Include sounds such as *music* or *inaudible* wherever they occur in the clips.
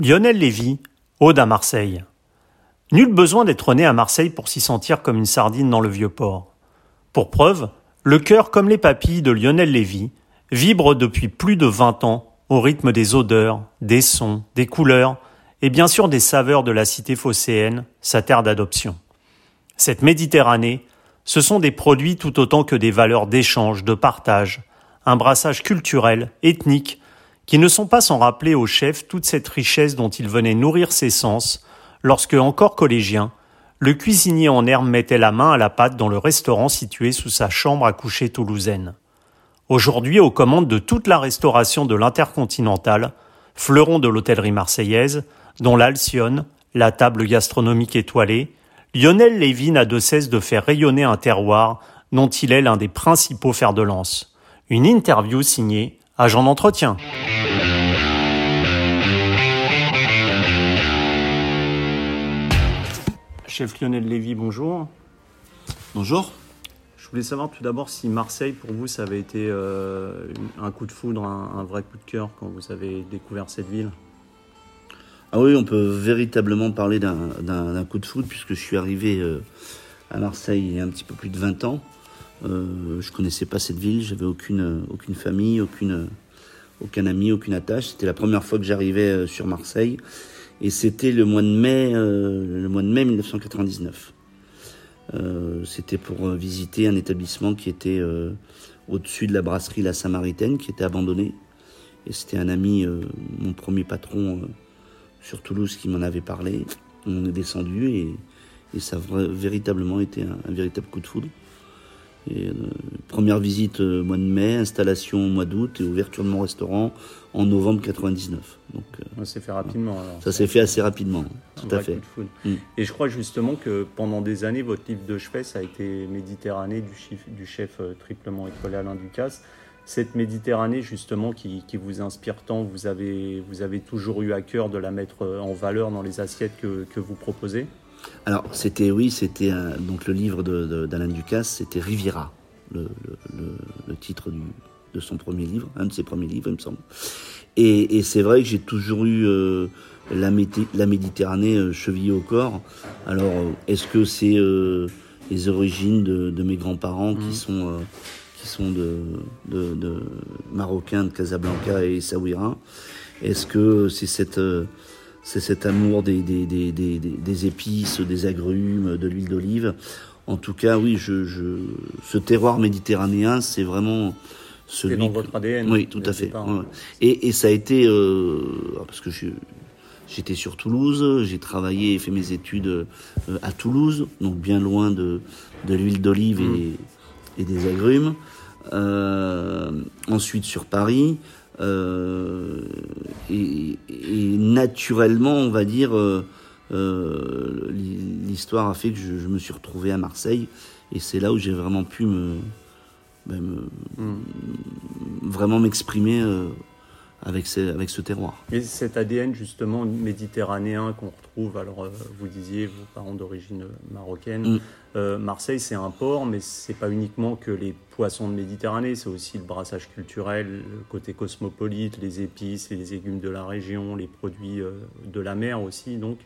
Lionel Lévy, Ode à Marseille. Nul besoin d'être né à Marseille pour s'y sentir comme une sardine dans le vieux port. Pour preuve, le cœur comme les papilles de Lionel Lévy vibre depuis plus de vingt ans au rythme des odeurs, des sons, des couleurs et bien sûr des saveurs de la cité phocéenne, sa terre d'adoption. Cette Méditerranée, ce sont des produits tout autant que des valeurs d'échange, de partage, un brassage culturel, ethnique, qui ne sont pas sans rappeler au chef toute cette richesse dont il venait nourrir ses sens, lorsque, encore collégien, le cuisinier en herbe mettait la main à la pâte dans le restaurant situé sous sa chambre à coucher toulousaine. Aujourd'hui, aux commandes de toute la restauration de l'Intercontinental, fleuron de l'hôtellerie marseillaise, dont l'Alcyone, la table gastronomique étoilée, Lionel Lévy n'a de cesse de faire rayonner un terroir dont il est l'un des principaux fers de lance. Une interview signée Agent d'entretien. Chef Lionel Lévy, bonjour. Bonjour. Je voulais savoir tout d'abord si Marseille, pour vous, ça avait été euh, un coup de foudre, un, vrai coup de cœur quand vous avez découvert cette ville? Ah oui, on peut véritablement parler d'un coup de foudre puisque je suis arrivé euh, à Marseille il y a un petit peu plus de 20 ans. Euh, je connaissais pas cette ville, j'avais aucune, aucune famille, aucune, aucun ami, aucune attache. C'était la première fois que j'arrivais euh, sur Marseille et c'était le mois de mai, euh, le mois de mai 1999. Euh, c'était pour euh, visiter un établissement qui était au-dessus de la brasserie La Samaritaine, qui était abandonné. Et c'était un ami, mon premier patron sur Toulouse, qui m'en avait parlé. On est descendu et, et ça a véritablement été un véritable coup de foudre. Et, euh, première visite euh, mois de mai, installation au mois d'août et ouverture de mon restaurant en novembre 99. Donc, euh, ça s'est fait rapidement. Alors. Ça s'est fait assez rapidement, tout à fait. Mm. Et je crois justement que pendant des années, votre livre de chevet, ça a été Méditerranée du chef, du chef triplement étoilé Alain Ducasse. Cette Méditerranée justement qui, qui, vous inspire tant, vous avez, vous avez toujours eu à cœur de la mettre en valeur dans les assiettes que, que vous proposez? Alors, c'était, oui, c'était donc le livre d'Alain Ducasse, c'était Riviera, le, titre de son premier livre, un de ses premiers livres, il me semble. Et, c'est vrai que j'ai toujours eu euh, la, Méditerranée euh, chevillée au corps. Alors, euh, est-ce que c'est les origines de, mes grands-parents qui mmh. sont qui sont de, marocains de Casablanca et Saouira Est-ce que c'est cette c'est cet amour des, des, des, des, épices, des agrumes, de l'huile d'olive. En tout cas, oui, je, je, ce terroir méditerranéen, c'est vraiment celui. C'est dans votre ADN. Oui, tout à fait. Et, et, ça a été euh, parce que j'étais sur Toulouse, j'ai travaillé et fait mes études euh, à Toulouse, donc bien loin de, de l'huile d'olive et, et, des agrumes. Euh, ensuite sur Paris. Euh, et, naturellement, on va dire, euh, euh, l'histoire a fait que je, me suis retrouvé à Marseille, et c'est là où j'ai vraiment pu me, ben, hmm. vraiment m'exprimer avec, avec ce terroir. Et cet ADN justement méditerranéen qu'on retrouve, alors euh, vous disiez, vos parents d'origine marocaine, mm. euh, Marseille c'est un port, mais c'est pas uniquement que les poissons de Méditerranée, c'est aussi le brassage culturel, le côté cosmopolite, les épices, les légumes de la région, les produits euh, de la mer aussi, donc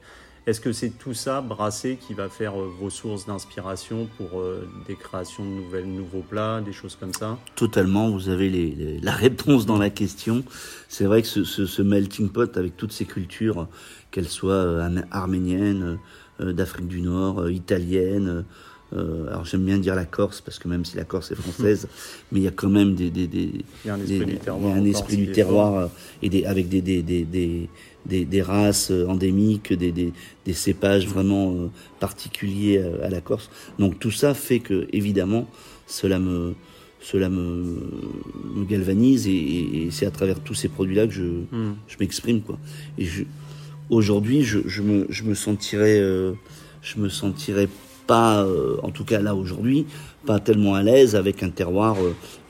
est-ce que c'est tout ça brassé qui va faire euh, vos sources d'inspiration pour euh, des créations de nouvelles, nouveaux plats, des choses comme ça? Totalement, vous avez la réponse dans la question. C'est vrai que ce, ce, melting pot avec toutes ces cultures, qu'elles soient euh, arméniennes, d'Afrique du Nord, italiennes, alors j'aime bien dire la Corse parce que même si la Corse est française, *laughs* mais il y a quand même des, des, des il y a un esprit du terroir, un esprit du terroir et des, avec des, des, des, des, des races euh, endémiques, des, des, des cépages vraiment euh, particuliers à, la Corse. Donc tout ça fait que, évidemment, cela me, cela me, me galvanise et, c'est à travers tous ces produits-là que je, hmm. je m'exprime. Quoi. Et je, aujourd'hui, je, je, me, je me sentirais, euh, je me sentirais pas, en tout cas là aujourd'hui, pas tellement à l'aise avec un terroir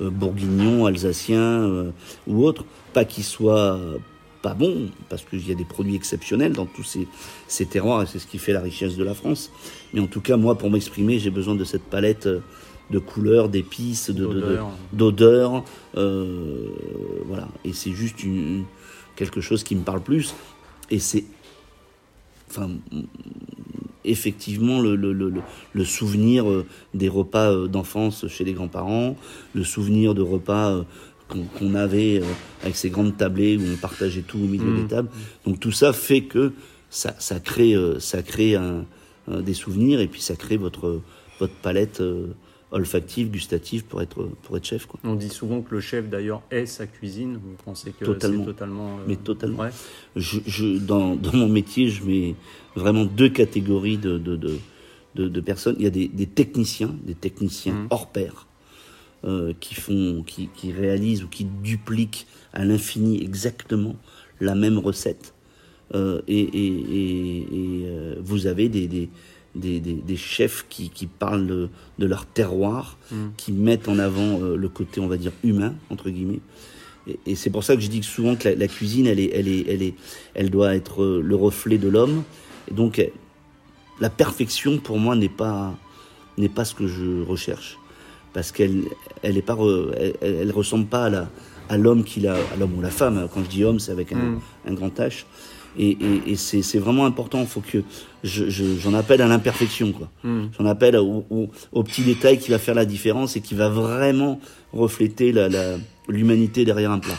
bourguignon, alsacien ou autre. Pas qu'il soit pas bon, parce qu'il y a des produits exceptionnels dans tous ces, ces terroirs, et c'est ce qui fait la richesse de la France. Mais en tout cas, moi, pour m'exprimer, j'ai besoin de cette palette de couleurs, d'épices, d'odeurs. Euh, voilà. Et c'est juste une, quelque chose qui me parle plus. et c'est, enfin, effectivement le, le, le, le souvenir euh, des repas euh, d'enfance chez les grands-parents, le souvenir de repas euh, qu'on avait avec ces grandes tablées où on partageait tout au milieu des mmh. tables. Donc tout ça fait que ça, ça crée, ça crée un, des souvenirs et puis ça crée votre, votre palette olfactive, gustative pour être, pour être chef. Quoi. On dit souvent que le chef d'ailleurs est sa cuisine. Vous pensez que c'est totalement. Mais totalement. Ouais. Je, je, dans, dans mon métier, je mets vraiment deux catégories de, de, de, de, personnes. Il y a des, des techniciens, des techniciens mmh. hors pair, euh, qui, font, qui, qui réalisent ou qui dupliquent à l'infini exactement la même recette. Euh, et, et, et, et euh, vous avez des, des, des, des, chefs qui, qui parlent de, de, leur terroir, mmh. qui mettent en avant euh, le côté, on va dire, humain, entre guillemets. Et, et c'est pour ça que je dis que souvent que la, la, cuisine, elle, est, elle, est, elle, est, elle doit être euh, le reflet de l'homme et donc, la perfection, pour moi, n'est pas, n'est pas ce que je recherche. Parce qu'elle elle est pas, elle, elle, ressemble pas à la, à l'homme qu'il a, à l'homme ou la femme. Quand je dis homme, c'est avec un, mm. un, grand H. Et, et, et c'est vraiment important. Il faut que j'en je, appelle à l'imperfection, quoi. Mm. J'en appelle au, au, au, petit détail qui va faire la différence et qui va vraiment refléter l'humanité la, derrière un plat.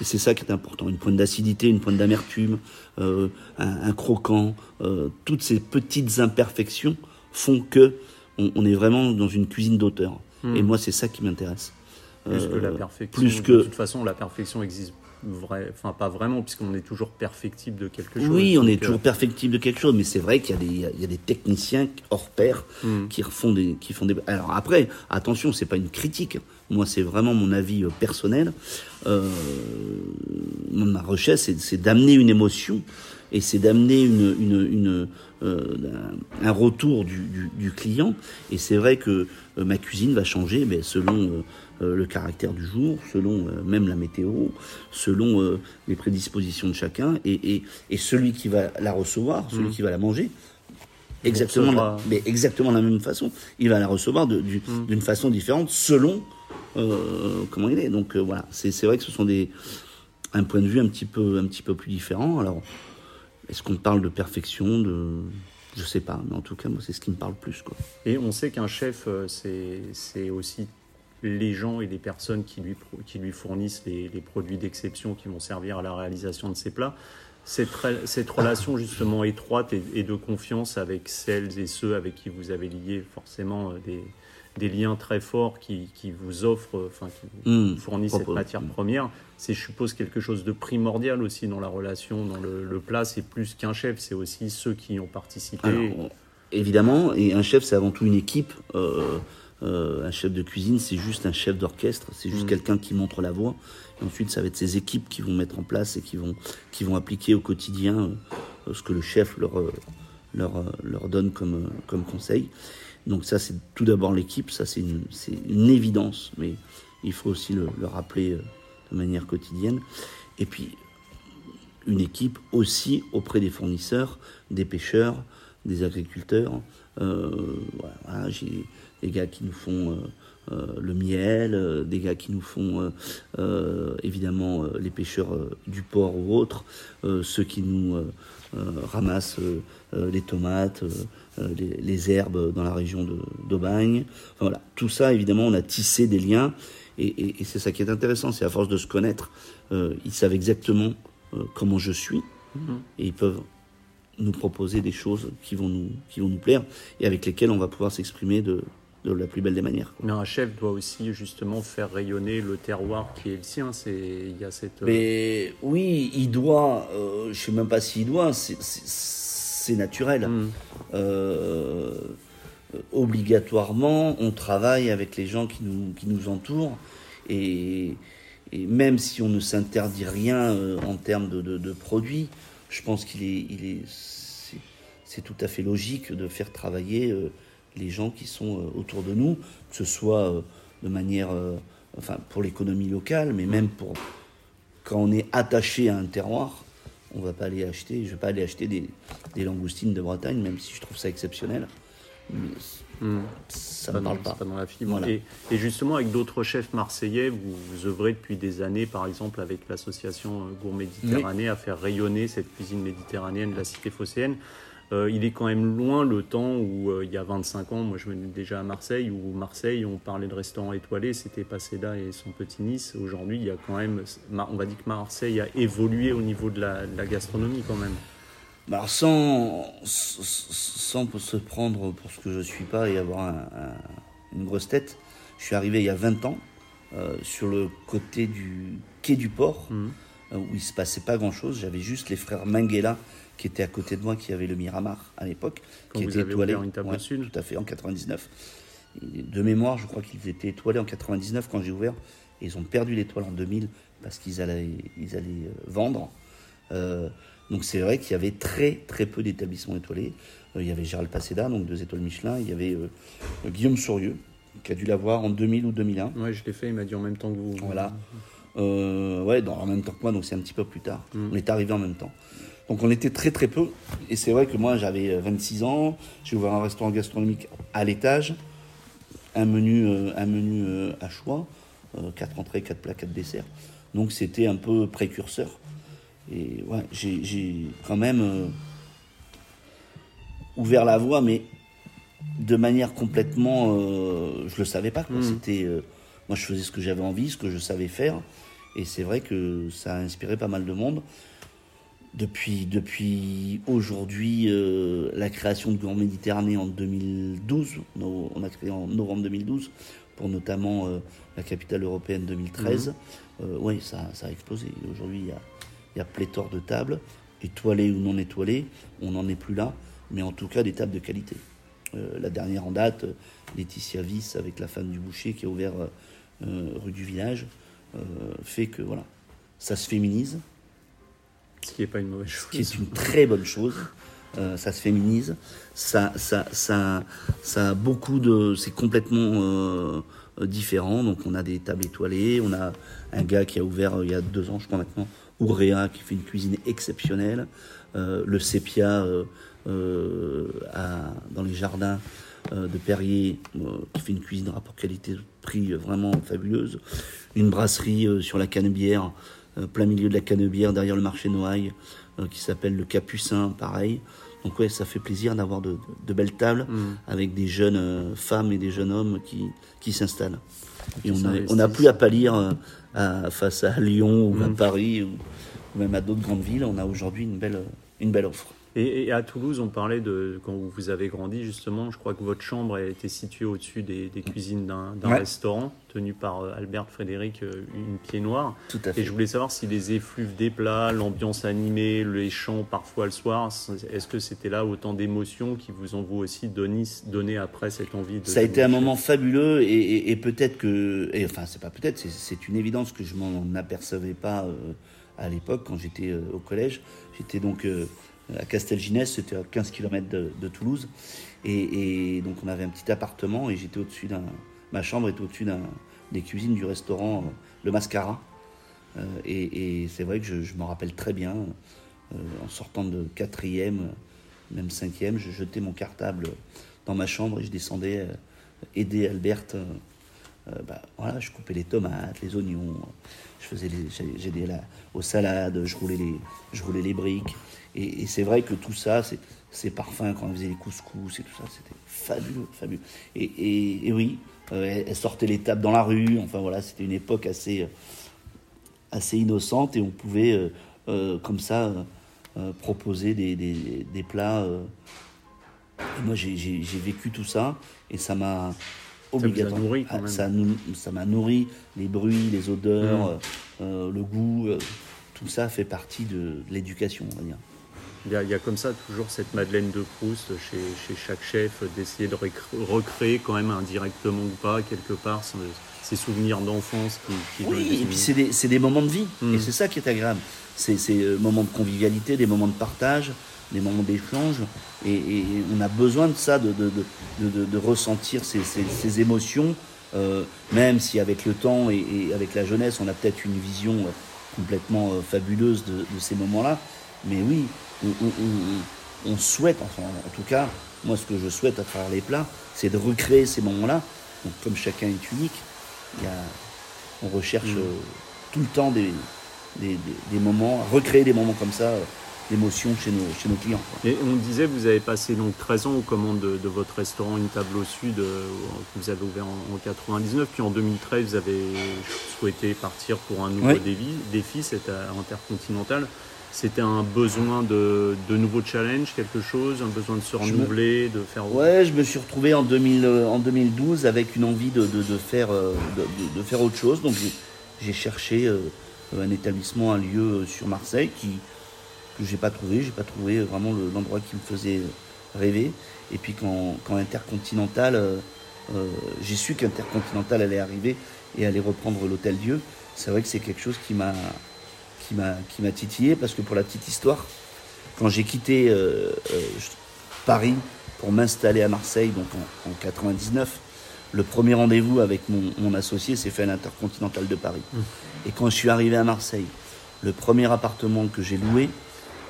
Et c'est ça qui est important. Une pointe d'acidité, une pointe d'amertume, euh, un, un, croquant, euh, toutes ces petites imperfections font que on, on est vraiment dans une cuisine d'auteur. Hmm. Et moi, c'est ça qui m'intéresse. Plus que la euh, perfection. Plus que... De toute façon, la perfection existe vrai, enfin pas vraiment, puisqu'on est toujours perfectible de quelque chose. Oui, on est toujours euh, perfectible de quelque chose, mais c'est vrai qu'il y, y, a des techniciens hors pair hmm. qui refont des, qui font des. Alors après, attention, c'est pas une critique. Moi, c'est vraiment mon avis personnel. Euh, ma recherche, c'est d'amener une émotion et c'est d'amener une, une, une euh, un retour du, du, du client. Et c'est vrai que euh, ma cuisine va changer mais selon euh, le caractère du jour, selon même la météo, selon les prédispositions de chacun. Et, et, et, celui qui va la recevoir, celui mmh. qui va la manger, exactement, la, mais exactement la même façon, il va la recevoir mmh. d'une mmh. façon différente selon comment il est. Donc voilà, c'est vrai que ce sont des un point de vue un petit peu un petit peu plus différent. Alors est-ce qu'on parle de perfection, de je sais pas, mais en tout cas, moi, c'est ce qui me parle plus. Quoi. Et on sait qu'un chef, euh, c'est aussi les gens et les personnes qui lui, qui lui fournissent les, produits d'exception qui vont servir à la réalisation de ses plats. Cette, relation justement étroite et, et, de confiance avec celles et ceux avec qui vous avez lié forcément euh, des, des liens très forts qui, qui vous offrent, enfin qui vous mmh, fournissent cette matière première, c'est je suppose quelque chose de primordial aussi dans la relation, dans le, le plat. C'est plus qu'un chef, c'est aussi ceux qui ont participé. Alors, évidemment, et un chef c'est avant tout une équipe. Euh, euh, un chef de cuisine c'est juste un chef d'orchestre, c'est juste mmh. quelqu'un qui montre la voie. Et ensuite ça va être ses équipes qui vont mettre en place et qui vont, qui vont appliquer au quotidien euh, ce que le chef leur, euh, leur, euh, leur donne comme, comme conseil. Donc ça, c'est tout d'abord l'équipe, ça c'est une, évidence, mais il faut aussi le, le, rappeler euh, de manière quotidienne. Et puis, une équipe aussi auprès des fournisseurs, des pêcheurs, des agriculteurs. Euh, voilà, j'ai des gars qui nous font euh, le miel, des gars qui nous font évidemment les pêcheurs du port ou autres, ceux qui nous ramassent les tomates, euh, les, les, herbes dans la région d'Aubagne. Enfin, voilà, tout ça, évidemment, on a tissé des liens. Et, et, et c'est ça qui est intéressant, c'est à force de se connaître, euh, ils savent exactement euh, comment je suis. Mm -hmm. Et ils peuvent nous proposer des choses qui vont nous, qui vont nous plaire et avec lesquelles on va pouvoir s'exprimer de, de la plus belle des manières. Mais un chef doit aussi justement faire rayonner le terroir qui est le sien. C'est il y a cette. Mais oui, il doit. Euh, je sais même pas s'il doit. C'est naturel. Mmh. Euh, obligatoirement, on travaille avec les gens qui nous, qui nous entourent et, et même si on ne s'interdit rien euh, en termes de, de, de, produits, je pense qu'il est, il est, c'est tout à fait logique de faire travailler euh, les gens qui sont euh, autour de nous, que ce soit euh, de manière, euh, enfin pour l'économie locale, mais même pour quand on est attaché à un terroir, on va pas aller acheter, je vais pas aller acheter des, des, langoustines de Bretagne, même si je trouve ça exceptionnel. Hmm. Ça ne parle pas. dans la fibre. Et, justement, avec d'autres chefs marseillais, vous, vous, œuvrez depuis des années, par exemple, avec l'association Gourmet Méditerranée, à faire rayonner cette cuisine méditerranéenne de la cité phocéenne. Euh, il est quand même loin le temps où, euh, il y a 25 ans, moi je venais déjà à Marseille, où Marseille, on parlait de restaurants étoilés, c'était Paseda et son petit Nice. Aujourd'hui, il y a quand même, on va dire que Marseille a évolué au niveau de la, gastronomie quand même. Bah, sans, sans se prendre pour ce que je suis pas et avoir une grosse tête, je suis arrivé il y a 20 ans euh, sur le côté du quai du port, mmh. où il se passait pas grand chose. J'avais juste les frères Minguela qui était à côté de moi, qui avait le Miramar à l'époque, qui était étoilé. Une table sud. Tout à fait, en 99. de mémoire, je crois qu'ils étaient étoilés en 99 quand j'ai ouvert. Et ils ont perdu l'étoile en 2000 parce qu'ils allaient, ils allaient euh, vendre. Euh, donc c'est vrai qu'il y avait très très peu d'établissements étoilés. Euh, il y avait Gérald Passeda, donc deux étoiles Michelin. Il y avait Guillaume Sourieux, qui a dû l'avoir en 2000 ou 2001. Ouais, je l'ai fait, il m'a dit en même temps que vous. Voilà. ouais, dans, en même temps que moi, donc c'est un petit peu plus tard. Mm. On est arrivé en même temps. Donc on était très très peu. Et c'est vrai que moi j'avais 26 euh, ans, j'ai ouvert un restaurant gastronomique à l'étage, un menu, euh, un menu euh, à choix, 4 entrées, 4 plats, 4 desserts. Donc c'était un peu précurseur. Et ouais, j'ai quand même ouvert la voie, mais de manière complètement, je le savais pas. Mmh. C'était, moi je faisais ce que j'avais envie, ce que je savais faire. Et c'est vrai que ça a inspiré pas mal de monde depuis, depuis aujourd'hui euh, la création de Grand Méditerranée en 2012. On a créé en novembre 2012 pour notamment euh, la capitale européenne 2013. Mhm. Euh, oui, ça, ça, a explosé. Aujourd'hui, il y a, y a, pléthore de tables, étoilées ou non étoilées. On n'en est plus là, mais en tout cas des tables de qualité. la dernière en date, Laetitia Viss avec la femme du boucher qui a ouvert rue du village, fait que voilà, ça se féminise ce qui n'est pas une mauvaise chose. Ce qui est une très bonne chose. Euh, ça se féminise. Ça, ça, ça, ça a beaucoup de. C'est complètement euh, différent. Donc, on a des tables étoilées. On a un gars qui a ouvert euh, il y a deux ans, je crois maintenant, Ouréa, qui fait une cuisine exceptionnelle. le Sépia dans les jardins de Perrier, qui fait une cuisine rapport qualité-prix vraiment fabuleuse. Une brasserie sur la Canebière plein milieu de la Canebière, derrière le marché Noailles, euh, qui s'appelle le Capucin, pareil. Donc ouais, ça fait plaisir d'avoir de, belles tables mm. avec des jeunes euh, femmes et des jeunes hommes qui, qui s'installent. Et on n'a plus à pâlir face à Lyon ou à mm. Paris ou, même à d'autres grandes villes. On a aujourd'hui une belle, une belle offre. Et, à Toulouse, on parlait de quand vous avez grandi justement. Je crois que votre chambre été située au-dessus des, cuisines d'un restaurant tenu par euh, Albert Frédéric, euh, une pied noire. Tout à fait. Et je voulais savoir si les effluves des plats, l'ambiance animée, les chants parfois le soir, est-ce que c'était là autant d'émotions qui vous ont vous aussi donné, donné après cette envie de. Ça a été un moment fabuleux et, peut-être que, et enfin c'est pas peut-être, c'est une évidence que je m'en apercevais pas euh, à l'époque quand j'étais au collège. J'étais donc à Castelginès, c'était à 15 km de, Toulouse. Et, donc on avait un petit appartement et j'étais au-dessus d'un. Ma chambre était au-dessus d'un, des cuisines du restaurant euh, Le Mascara. Euh, et, c'est vrai que je, je m'en rappelle très bien. Euh, en sortant de quatrième, même cinquième, je jetais mon cartable dans ma chambre et je descendais aider Albert. Bah, voilà, je coupais les tomates, les oignons, je faisais j'aidais aux salades, je roulais les, je roulais les briques. Et, c'est vrai que tout ça, ces parfums, quand on faisait les couscous et tout ça, c'était fabuleux, fabuleux. Et, oui, euh, elle sortait les tables dans la rue, enfin voilà, c'était une époque assez, assez innocente et on pouvait, euh, euh, comme ça, proposer des, des, plats. moi, j'ai vécu tout ça et ça m'a obligatoirement. Ça m'a nourri, les bruits, les odeurs, mmh. le goût, tout ça fait partie de l'éducation, on va dire. Il y, a, comme ça toujours cette Madeleine de Proust chez, chez chaque chef d'essayer de recréer quand même indirectement ou pas quelque part ces souvenirs d'enfance qui, Oui, et puis c'est des, des, moments de vie hmm. et c'est ça qui est agréable. C'est des euh, moments de convivialité, des moments de partage, des moments d'échange et, on a besoin de ça, de, de, de, de ressentir ces, ces, ces émotions, euh, même si avec le temps et, et avec la jeunesse on a peut-être une vision euh, complètement fabuleuse de, ces moments-là. Mais oui, on souhaite, enfin en tout cas, moi ce que je souhaite à travers les plats, c'est de recréer ces moments-là. Donc comme chacun est unique, il y a, on recherche Mm. euh, tout le temps des, des, des- des moments, recréer des moments comme ça, euh, d'émotion chez nos, chez nos clients. quoi. Et on disait, vous avez passé donc 13 ans aux commandes de, de votre restaurant Une Table au Sud, euh, que vous avez ouvert en, en 99, puis en 2013, vous avez souhaité partir pour un nouveau Oui. défi, défi c'était intercontinental. C'était un besoin de, de nouveaux challenges, quelque chose, un besoin de se me- renouveler, de faire... Ouais, je me suis retrouvé en, 2000, euh, en 2012 avec une envie de, de- de faire, euh, de, faire autre chose. Donc j'ai- cherché euh, un établissement, un lieu sur Marseille qui, que j'ai pas trouvé. J'ai pas trouvé vraiment le- l'endroit qui me faisait rêver. Et puis quand, quand Intercontinental, euh, j'ai su qu'Intercontinental allait arriver et allait reprendre l'Hôtel Dieu, c'est vrai que c'est quelque chose qui m'a qui m'a qui m'a titillé parce que pour la petite histoire, quand j'ai quitté euh, euh, Paris pour m'installer à Marseille, donc en, en 99, le premier rendez-vous avec mon, mon associé s'est fait à l'Intercontinental de Paris. Et quand je suis arrivé à Marseille, le premier appartement que j'ai loué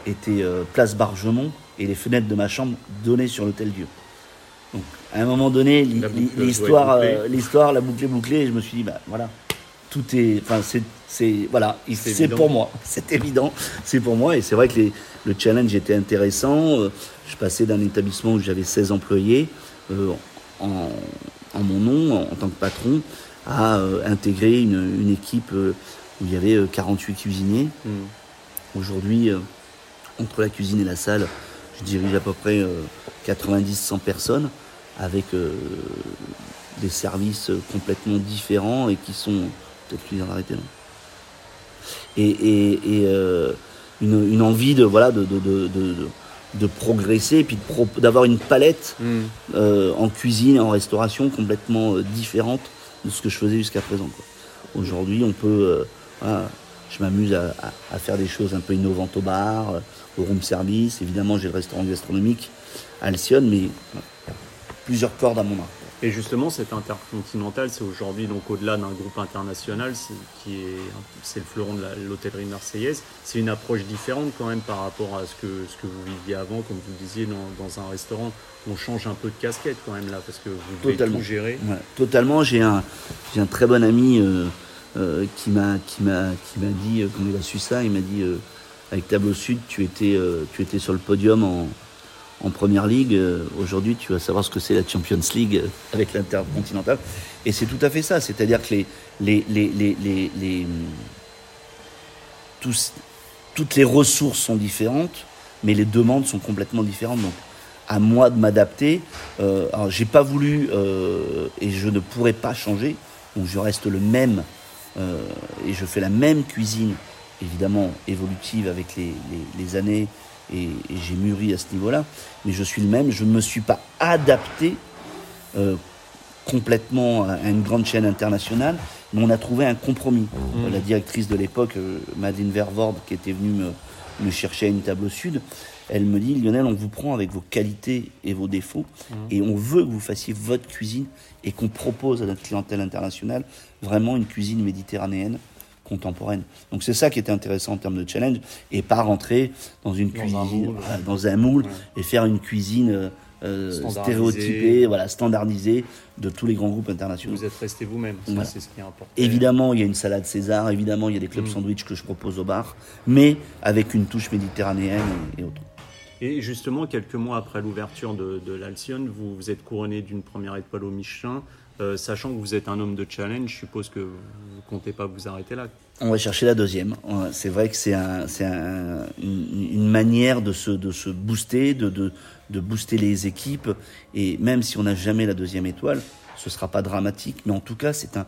était euh, place Bargemont et les fenêtres de ma chambre donnaient sur l'hôtel Dieu. Donc à un moment donné, l'histoire, l'histoire, la boucle est bouclée et je me suis dit, bah voilà, tout est, enfin c'est, c'est voilà, il- C'est pour moi, *laughs* c'est évident, c'est pour moi et c'est vrai que les- le challenge était intéressant. Euh, Je passais d'un établissement où j'avais 16 employés euh, en, en mon nom, en, en tant que patron, à euh, intégrer une, une équipe euh, où il y avait euh, 48 cuisiniers. Hmm. Aujourd'hui, entre la cuisine et la salle, je dirige à peu près 90-100 personnes avec des services complètement différents et qui sont peut-être cuisine d'arrêter non et, et, et, euh, une, une envie de voilà de, de, de, de, de- de progresser et puis d'avoir une palette Hmm. euh, en cuisine et en restauration complètement euh, différente de ce que je faisais jusqu'à présent. Aujourd'hui, on peut, voilà, je m'amuse à, à- à faire des choses un peu innovantes au bar, au room service. Évidemment, j'ai le restaurant gastronomique à Alcyone, mais plusieurs cordes à mon arc. Et justement, cet intercontinental, c'est aujourd'hui donc au-delà d'un groupe international, c'est, qui est, c'est le fleuron de l'hôtellerie marseillaise. C'est une approche différente quand même par rapport à ce que, ce que vous viviez avant, comme vous le disiez, dans, dans un restaurant. On change un peu de casquette quand même là, parce que vous devez Totalement. tout gérer. Ouais, totalement. J'ai un, j'ai un très bon ami euh, euh, qui m'a, qui m'a, qui m'a dit, euh, quand il a su ça, il m'a dit, euh, avec Tableau Sud, tu étais, euh, tu étais sur le podium en, en première ligue. Euh, Aujourd'hui, tu vas savoir ce que c'est la Champions League euh, avec l'Intercontinental. Et c'est tout à fait ça. C'est-à-dire que toutes les ressources sont différentes, mais les demandes sont complètement différentes. Donc, à moi de m'adapter. Euh, j'ai pas voulu euh, et je ne pourrais pas changer. Donc, je reste le même et je fais la même cuisine, évidemment évolutive avec les années et, et j'ai mûri à ce niveau-là. Mais je suis le même. Je ne me suis pas adapté euh, complètement à une grande chaîne internationale, mais on a trouvé un compromis. Euh, La directrice de l'époque, euh, Madeleine Vervord, qui était venue me, me chercher à une table au sud, elle me dit Lionel, on vous prend avec vos qualités et vos défauts, et on veut que vous fassiez votre cuisine et qu'on propose à notre clientèle internationale vraiment une cuisine méditerranéenne contemporaine. Donc c'est ça qui était intéressant en termes de challenge, et pas rentrer dans une Dans un cuisine, moule. voilà, dans un moule, et faire une cuisine euh, euh, stéréotypée, voilà, standardisée de tous les grands groupes internationaux. Vous êtes resté vous-même, Voilà. c'est ce qui est important. Évidemment, il y a une salade César, évidemment, il y a des clubs Mm. sandwich que je propose au bar, mais avec une touche méditerranéenne et, et autres. Et justement, quelques mois après l'ouverture de, de l'Alcyone, vous, vous êtes couronné d'une première étoile au Michelin. Euh, sachant que vous êtes un homme de challenge, je suppose que vous ne comptez pas vous arrêter là. On va chercher la deuxième. C'est vrai que c'est un, c'est un- une, une manière de se, de se booster, de, de, de booster les équipes. Et même si on n'a jamais la deuxième étoile, ce sera pas dramatique. Mais en tout cas, c'est un,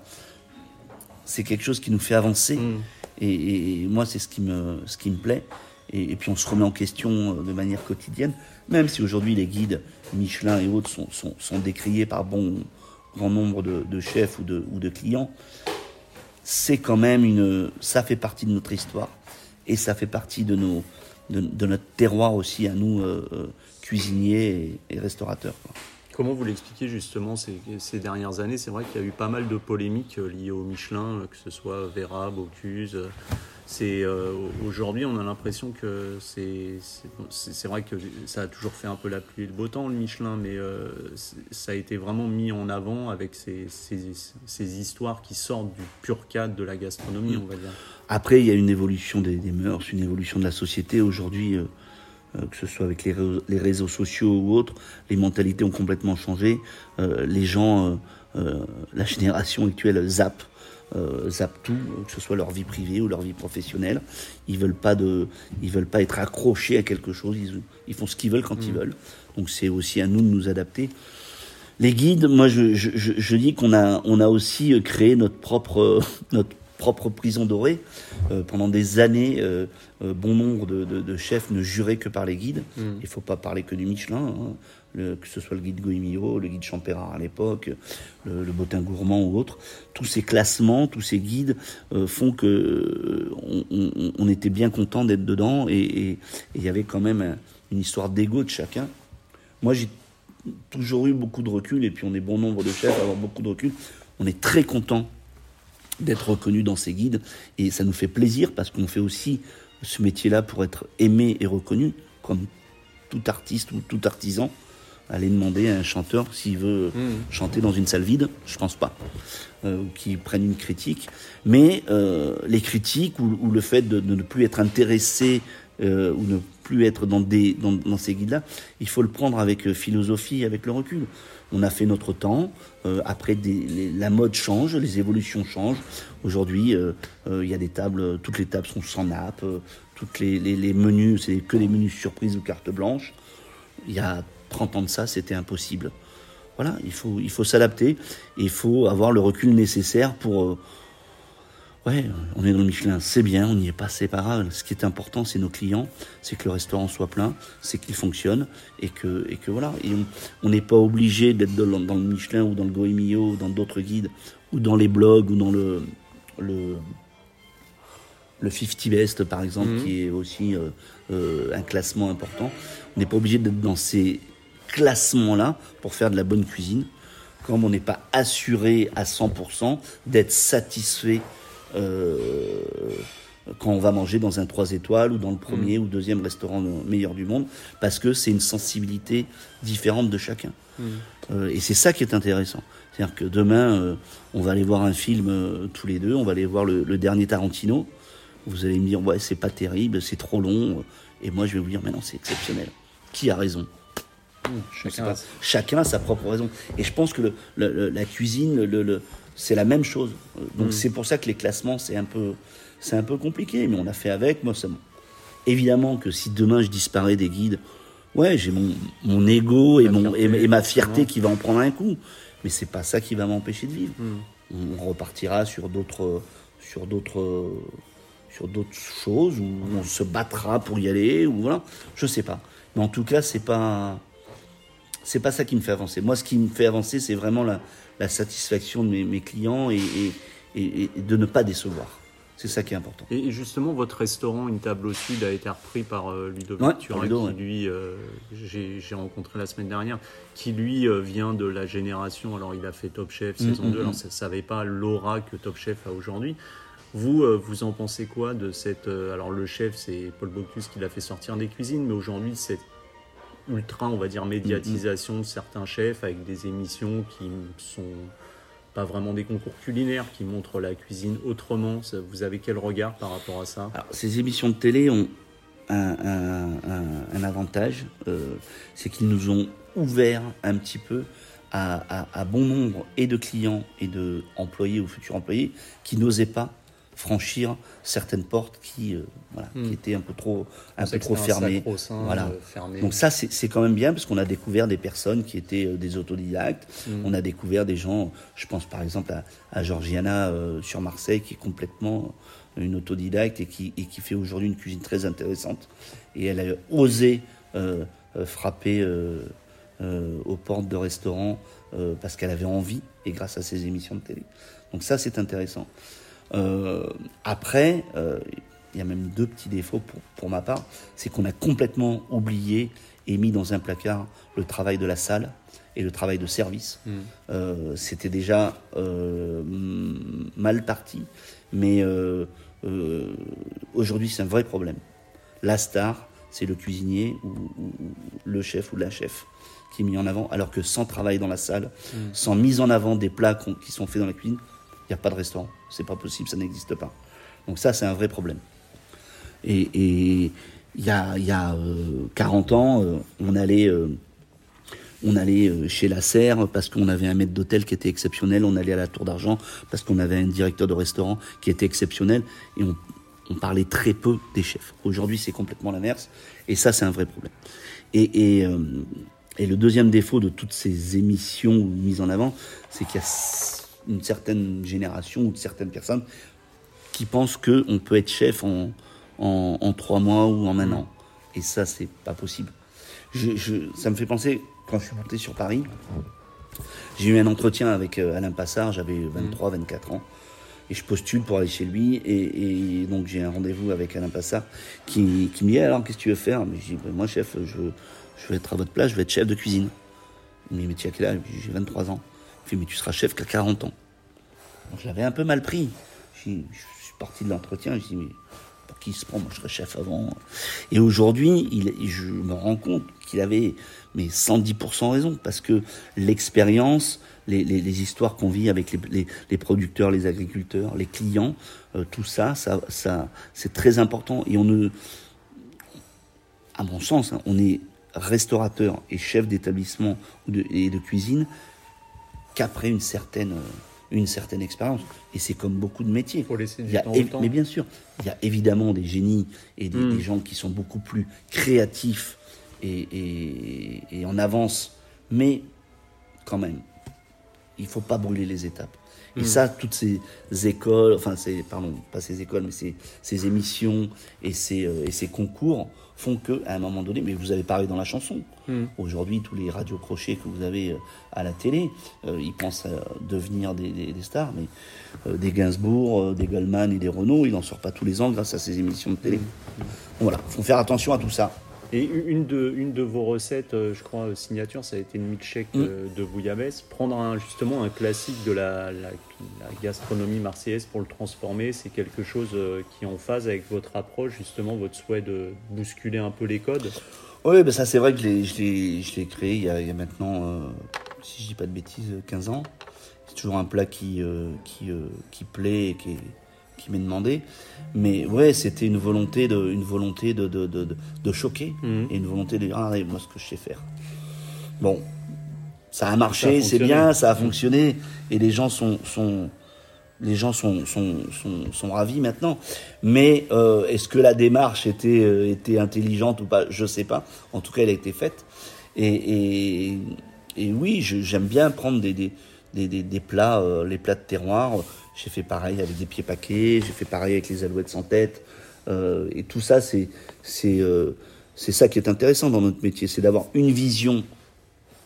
c'est quelque chose qui nous fait avancer. Mm. Et, et moi, c'est ce qui me, ce qui me plaît. Et, et puis on se remet en question euh, de manière quotidienne, même si aujourd'hui les guides Michelin et autres sont, sont, sont décriés par bon grand nombre de, chefs ou de, clients. C'est quand même une, ça fait partie de notre histoire et ça fait partie de nos, de, notre terroir aussi à nous euh, euh, cuisiniers et, restaurateurs. Comment vous l'expliquez justement ces, dernières années? C'est vrai qu'il y a eu pas mal de polémiques euh, liées au Michelin, que ce soit Vera, Bocuse, C'est euh, aujourd'hui, on a l'impression que c'est c'est vrai que ça a toujours fait un peu la pluie et le beau temps le Michelin, mais euh, ça a été vraiment mis en avant avec ces, ces, histoires qui sortent du pur cadre de la gastronomie, on va dire. Après, il y a une évolution des, des mœurs, une évolution de la société. Aujourd'hui, euh, que ce soit avec les réseaux, les réseaux, sociaux ou autres, les mentalités ont complètement changé. les gens, la génération actuelle zappe euh, zappent tout, que ce soit leur vie privée ou leur vie professionnelle. Ils veulent pas de, ils veulent pas être accrochés à quelque chose. Ils, font ce qu'ils veulent quand ils mm. veulent. Donc c'est aussi à nous de nous adapter. Les guides, moi je, je, je, dis qu'on a, on a aussi créé notre propre, *laughs* notre propre prison dorée. Euh, pendant des années, euh, euh, bon nombre de, de, de, chefs ne juraient que par les guides. Mm. Il ne faut pas parler que du Michelin. Hein que ce soit le guide Goemio, le guide Champérard à l'époque, le, le, Botin Gourmand ou autre, tous ces classements, tous ces guides euh, font que euh, on, était bien content d'être dedans et il y avait quand même une histoire d'ego de chacun. Moi, j'ai toujours eu beaucoup de recul et puis on est bon nombre de chefs à avoir beaucoup de recul. On est très content d'être reconnu dans ces guides et ça nous fait plaisir parce qu'on fait aussi ce métier-là pour être aimé et reconnu comme tout artiste ou tout artisan aller demander à un chanteur s'il veut hmm. chanter dans une salle vide, je pense pas, euh, ou qu'il prenne une critique. Mais euh, les critiques ou, le fait de, ne plus être intéressé euh, ou ne plus être dans, des, dans, ces guides-là, il faut le prendre avec philosophie, avec le recul. On a fait notre temps. après, des, la mode change, les évolutions changent. Aujourd'hui, il y a des tables, toutes les tables sont sans nappe, toutes les, les, les menus, c'est que des menus surprises ou carte blanche. Il y a 30 ans de ça, c'était impossible. Voilà, il faut, il faut s'adapter il faut avoir le recul nécessaire pour. Euh, ouais, on est dans le Michelin, c'est bien, on n'y est pas, c'est Ce qui est important, c'est nos clients, c'est que le restaurant soit plein, c'est qu'il fonctionne et que, et que voilà. Et on n'est pas obligé d'être dans, le Michelin ou dans le Goemio, ou dans d'autres guides, ou dans les blogs, ou dans le. le le 50 Best, par exemple, mmh. qui est aussi euh, euh, un classement important. On n'est pas obligé d'être dans ces classement-là pour faire de la bonne cuisine, comme on n'est pas assuré à 100% d'être satisfait euh, quand on va manger dans un 3 étoiles ou dans le premier mm. ou deuxième restaurant meilleur du monde, parce que c'est une sensibilité différente de chacun. Mm. Euh, et c'est ça qui est intéressant. C'est-à-dire que demain, euh, on va aller voir un film tous les deux, on va aller voir le, le dernier Tarantino. Vous allez me dire, ouais, c'est pas terrible, c'est trop long. Et moi, je vais vous dire, mais non, c'est exceptionnel. Qui a raison? Chacun, a sa propre raison. Et je pense que le, la cuisine, le, c'est la même chose. Donc mm. c'est pour ça que les classements, c'est un peu, c'est un peu compliqué. Mais on a fait avec. Moi, ça, évidemment que si demain je disparais des guides, ouais, j'ai mon, mon ego et, mon, et, ma fierté qui va en prendre un coup. Mais c'est pas ça qui va m'empêcher de vivre. Mm. On repartira sur d'autres, sur d'autres, sur d'autres choses où on se battra pour y aller ou voilà. Je sais pas. Mais en tout cas, c'est pas c'est pas ça qui me fait avancer. Moi, ce qui me fait avancer, c'est vraiment la, la, satisfaction de mes, mes clients et, et, et, de ne pas décevoir. C'est ça qui est important. Et justement, votre restaurant, une table au sud, a été repris par euh, Ludovic Turin, qui lui, euh, j'ai rencontré la semaine dernière, qui lui euh, vient de la génération. Alors, il a fait Top Chef mm, saison 2. Mm, alors, mm. ça savait pas l'aura que Top Chef a aujourd'hui. Vous, vous en pensez quoi de cette. alors, le chef, c'est Paul Bocuse qui l'a fait sortir des cuisines, mais aujourd'hui, cette ultra, on va dire, médiatisation de certains chefs avec des émissions qui sont pas vraiment des concours culinaires, qui montrent la cuisine autrement. Vous avez quel regard par rapport à ça? Ces émissions de télé ont un, avantage, euh, c'est qu'ils nous ont ouvert un petit peu à, à, bon nombre et de clients et de employés ou futurs employés qui n'osaient pas franchir certaines portes qui, euh, voilà, qui hmm. étaient un peu trop, un peu trop fermées. Voilà. Euh, Donc ça, c'est quand même bien parce qu'on a découvert des personnes qui étaient euh, des autodidactes. Hmm. On a découvert des gens, je pense par exemple à, à Georgiana sur Marseille, qui est complètement une autodidacte et qui, et qui fait aujourd'hui une cuisine très intéressante. Et elle a osé frapper aux portes de restaurants parce qu'elle avait envie et grâce à ses émissions de télé. Donc ça, c'est intéressant. Euh, après, euh, il y a même deux petits défauts pour, pour ma part, c'est qu'on a complètement oublié et mis dans un placard le travail de la salle et le travail de service. Hmm. Euh, C'était déjà euh, mal parti, mais euh, aujourd'hui, c'est un vrai problème. La star, c'est le cuisinier ou, le chef ou la chef qui est mis en avant, alors que sans travail dans la salle, mm. sans mise en avant des plats qui sont faits dans la cuisine, il n'y a pas de restaurant. C'est pas possible, ça n'existe pas. Donc ça, c'est un vrai problème. Et il y a, y a 40 ans, on allait on allait euh, chez la Serre parce qu'on avait un maître d'hôtel qui était exceptionnel. On allait à la Tour d'Argent parce qu'on avait un directeur de restaurant qui était exceptionnel. Et on, parlait très peu des chefs. Aujourd'hui, c'est complètement l'inverse. Et ça, c'est un vrai problème. Et, euh, et, le deuxième défaut de toutes ces émissions mises en avant, c'est qu'il y a une certaine génération ou de certaines personnes qui pensent qu'on peut être chef en, en, trois mois ou en un an. Et ça, c'est pas possible. Je, ça me fait penser, quand je suis monté sur Paris, j'ai eu un entretien avec euh, Alain Passard, j'avais 23, 24 ans. Et je postule pour aller chez lui. Et, donc j'ai un rendez-vous avec Alain Passard qui, qui me dit alors qu'est-ce que tu veux faire? Mais je dis moi chef, je veux, je veux être à votre place, je veux être chef de cuisine. Il me dit mais tu as quel âge? J'ai 23 ans. Il dit mais tu seras chef qu'à 40 ans. Je l'avais un peu mal pris. Je, suis parti de l'entretien, je dis mais pour qui se prend? Moi je serais chef avant. Et aujourd'hui, je me rends compte qu'il avait mais 110% raison, parce que l'expérience, les, histoires qu'on vit avec les, producteurs, les agriculteurs, les clients, euh, tout ça, ça, ça c'est très important. Et on ne, à mon sens, hein, on est restaurateur et chef d'établissement et de cuisine qu'après une certaine une certaine expérience. Et c'est comme beaucoup de métiers. Faut laisser du temps, Mais bien sûr, il y a évidemment des génies et des hmm. gens qui sont beaucoup plus créatifs et, en avance, mais quand même, il faut pas brûler les étapes. Et hmm. ça, toutes ces écoles, enfin, c'est, pardon, pas ces écoles, mais ces, ces émissions et ces, euh, et ces concours font que, à un moment donné, mais vous avez parlé dans la chanson. Hmm. Aujourd'hui, tous les radios crochets que vous avez euh, à la télé, euh, ils pensent à devenir des, des, stars, mais des Gainsbourg, des Goldman et des Renault, ils n'en sortent pas tous les ans grâce à ces émissions de télé. Hmm. Voilà, faut faire attention à tout ça. Et une de, une de vos recettes, euh, je crois, euh, signature, ça a été une milkshake mm. euh, de bouillabaisse. Prendre un, justement un classique de la, la, gastronomie marseillaise pour le transformer, c'est quelque chose qui est en phase avec votre approche, justement, votre souhait de bousculer un peu les codes? Oui, ben ça c'est vrai que je l'ai créé il y, a, il y a maintenant, si je dis pas de bêtises, 15 ans. C'est toujours un plat qui, qui, qui plaît et qui est qui m'est demandé. Mais ouais, c'était une volonté de, une volonté de, de, de, choquer mhm. et une volonté de dire ah, moi ce que je sais faire. Bon, ça a marché, c'est bien, ça a fonctionné et les gens sont, sont les gens sont, sont, sont, sont ravis maintenant. Mais euh, est-ce que la démarche était, euh, était intelligente ou pas? Je sais pas. En tout cas, elle a été faite. Et, et, et oui, j'aime bien prendre des, des, des, des plats, euh, les plats de terroir j'ai fait pareil avec des pieds paquets, j'ai fait pareil avec les alouettes sans tête. Euh, et tout ça, c'est c'est euh, c'est ça qui est intéressant dans notre métier, c'est d'avoir une vision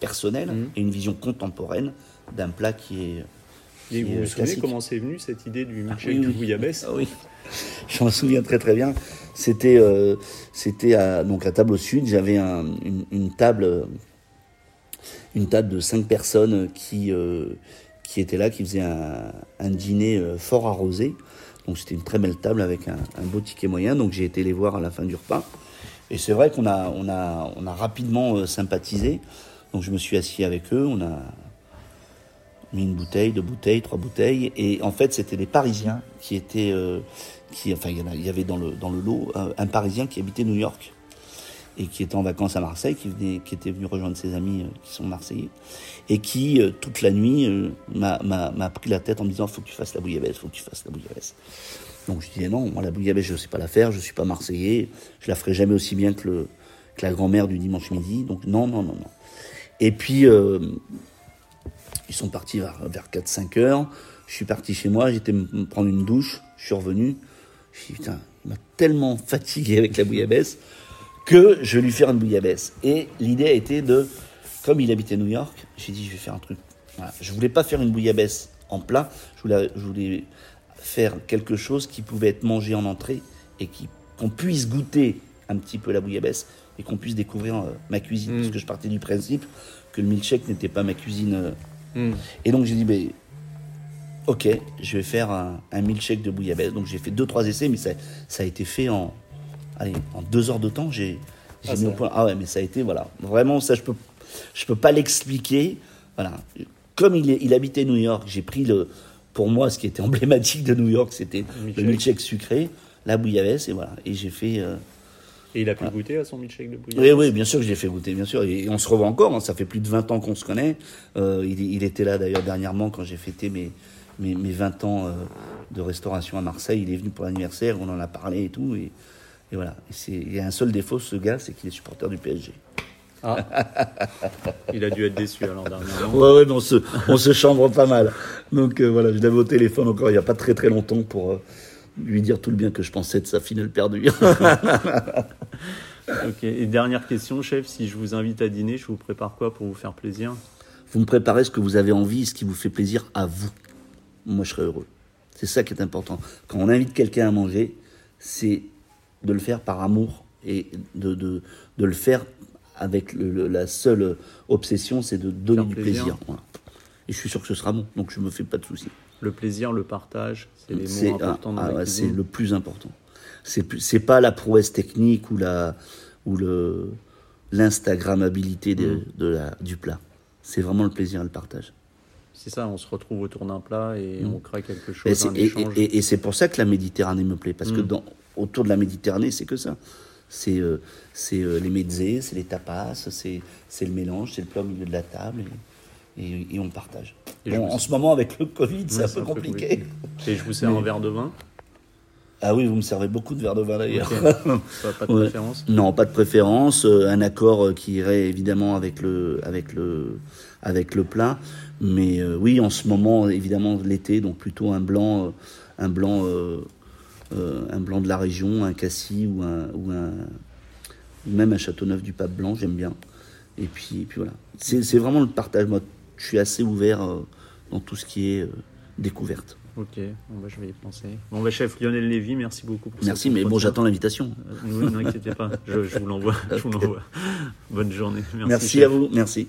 personnelle mhm. et une vision contemporaine d'un plat qui est. et vous vous souvenez comment c'est venu cette idée du ah milkshake du bouillabaisse ah, Oui, *laughs* je m'en souviens très très bien. C'était euh, c'était à donc à table au sud. J'avais un, une, une, table une table de cinq personnes qui qui était là, qui faisait un, dîner euh, fort arrosé. Donc c'était une très belle table avec un, beau ticket moyen. Donc j'ai été les voir à la fin du repas. Et c'est vrai qu'on a, on a, on a rapidement euh, sympathisé. Donc je me suis assis avec eux. On a mis une bouteille, deux bouteilles, trois bouteilles. Et en fait, c'était des Parisiens qui étaient, euh, qui, enfin, il y avait dans le, dans le lot un Parisien qui habitait New York et qui était en vacances à Marseille, qui, était venu rejoindre ses amis euh, qui sont marseillais, et qui, euh, toute la nuit, euh, m'a pris la tête en me disant faut que tu fasses la bouillabaisse, faut que tu fasses la bouillabaisse. Donc je disais non, moi la bouillabaisse je ne sais pas la faire, je ne suis pas marseillais, je la ferai jamais aussi bien que, la grand-mère du dimanche midi, donc non, non, non, non. Et puis, ils sont partis vers, vers 4-5 heures, je suis parti chez moi, j'étais prendre une douche, je suis revenu, je me suis dit putain, il m'a tellement fatigué avec la bouillabaisse, que je vais lui faire une bouillabaisse. Et l'idée a été de, comme il habitait New York, j'ai dit je vais faire un truc. Voilà. Je voulais pas faire une bouillabaisse en plat, je voulais, je voulais faire quelque chose qui pouvait être mangé en entrée et qui qu'on puisse goûter un petit peu la bouillabaisse et qu'on puisse découvrir euh, ma cuisine. Mm. Parce que je partais du principe que le milkshake n'était pas ma cuisine. Euh. Mm. Et donc j'ai dit, ben, ok, je vais faire un, un milkshake de bouillabaisse. Donc j'ai fait deux trois essais, mais ça, ça a été fait en, allez, en deux heures de temps. J'ai j'ai Ah, mis au point. Ah ouais, mais ça a été voilà, vraiment ça je peux je peux pas l'expliquer. Voilà, comme il, est- il habitait New York, j'ai pris le pour moi ce qui était *laughs* emblématique de New York, c'était le milkshake sucré, la bouillabaisse et voilà. Et j'ai fait. euh, Et il a pu goûter à son milkshake de bouillon oui, oui, bien sûr que je l'ai fait goûter, bien sûr. Et on se revoit encore, hein, ça fait plus de 20 ans qu'on se connaît. Euh, il, il était là d'ailleurs dernièrement quand j'ai fêté mes, mes, mes 20 ans euh, de restauration à Marseille. Il est venu pour l'anniversaire, on en a parlé et tout. Et, et voilà. Il y a un seul défaut, ce gars, c'est qu'il est supporter du PSG. Ah. il a dû être déçu alors dernièrement. Ouais, ouais, mais on se, on se chambre pas mal. Donc euh, voilà, je l'avais au téléphone encore il n'y a pas très très longtemps pour euh, lui dire tout le bien que je pensais de sa finale perdue. *laughs* Ok. Et dernière question, chef, si je vous invite à dîner, je vous prépare quoi pour vous faire plaisir? Vous me préparez ce que vous avez envie, ce qui vous fait plaisir à vous. Moi, je serai heureux. C'est ça qui est important. Quand on invite quelqu'un à manger, c'est de le faire par amour et de, de, de le faire avec le- la seule obsession, c'est de donner du plaisir. plaisir. Voilà. Et je suis sûr que ce sera bon, donc je me fais pas de soucis. Le plaisir, le partage, c'est les mots ah, importants ah c'est le plus important. C'est pas la prouesse technique ou la ou le l'instagrammabilité de, Mm. de la du plat. C'est vraiment le plaisir et le partage. C'est ça, on se retrouve autour d'un plat et on crée quelque chose, et c'est pour ça que la Méditerranée me plaît, parce que Mm. dans, autour de la Méditerranée, c'est que ça. C'est euh, euh, les mezzés, c'est les tapas, c'est le mélange, c'est le plat au milieu de la table, et, et- et on partage. Et Bon, en ce moment, avec le Covid, c'est un peu un peu compliqué. compliqué. Et je vous sers Mais- un verre de vin? Ah oui, vous me servez beaucoup de verre de vin d'ailleurs. Pas, pas de *laughs* Ouais. préférence? Non, pas de préférence. euh, un accord qui irait évidemment avec le, avec le, avec le plat. Mais euh, oui, en ce moment, évidemment, l'été, donc plutôt un blanc, un blanc, euh, un blanc de la région, un cassis ou un, ou un, même un Châteauneuf du Pape blanc, j'aime bien. Et puis, et puis voilà. C'est vraiment le partage. Moi, je suis assez ouvert euh, dans tout ce qui est euh, découverte. Ok, bon, bah, je vais y penser. Bon, bah, chef Lionel Lévy, merci beaucoup pour Merci, mais bon, j'attends l'invitation. Euh, Ne vous inquiétez pas, je, je vous l'envoie. *laughs* Bonne journée. Merci, Merci à vous. Merci.